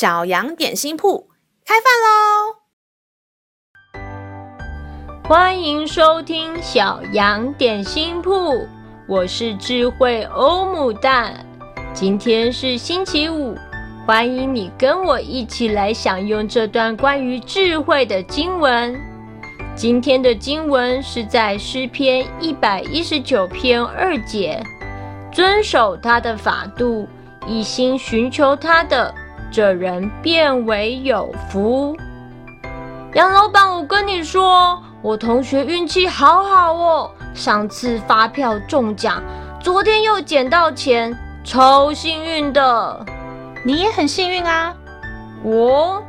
小羊点心铺开饭喽！欢迎收听小羊点心铺，我是智慧欧姆蛋。今天是星期五，欢迎你跟我一起来享用这段关于智慧的经文。今天的经文是在诗篇一百一十九篇二节，遵守他的法度，一心寻求他的，这人便为有福。杨老板，我跟你说。我同学运气好好哦，上次发票中奖，昨天又捡到钱，超幸运的。你也很幸运啊？我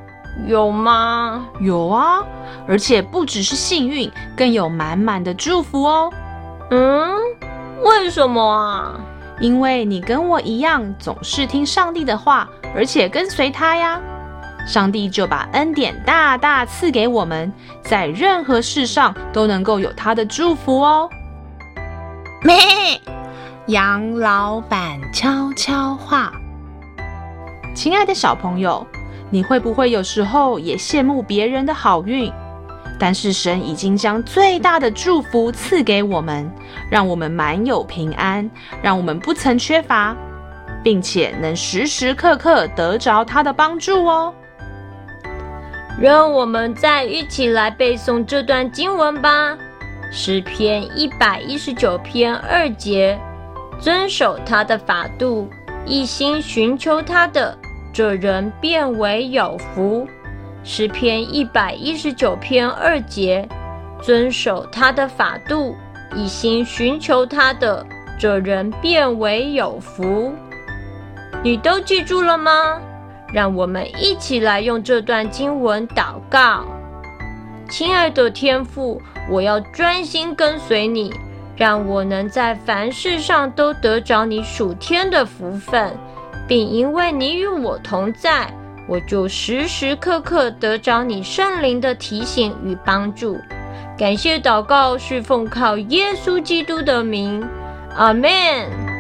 有吗？有啊，而且不只是幸运，更有满满的祝福哦。嗯？为什么啊？因为你跟我一样，总是听上帝的话，而且跟随他呀。上帝就把恩典大大赐给我们，在任何事上都能够有他的祝福哦。咩，杨老板悄悄话。亲爱的小朋友，你会不会有时候也羡慕别人的好运？但是神已经将最大的祝福赐给我们，让我们满有平安，让我们不曾缺乏，并且能时时刻刻得着他的帮助哦。让我们再一起来背诵这段经文吧，《诗篇》一百一十九篇二节：遵守他的法度，一心寻求他的，这人便为有福。《诗篇》一百一十九篇二节：遵守他的法度，一心寻求他的，这人便为有福。你都记住了吗？让我们一起来用这段经文祷告。亲爱的天父，我要专心跟随你，让我能在凡事上都得着你属天的福分，并因为你与我同在，我就时时刻刻得着你圣灵的提醒与帮助。感谢祷告是奉靠耶稣基督的名，阿门。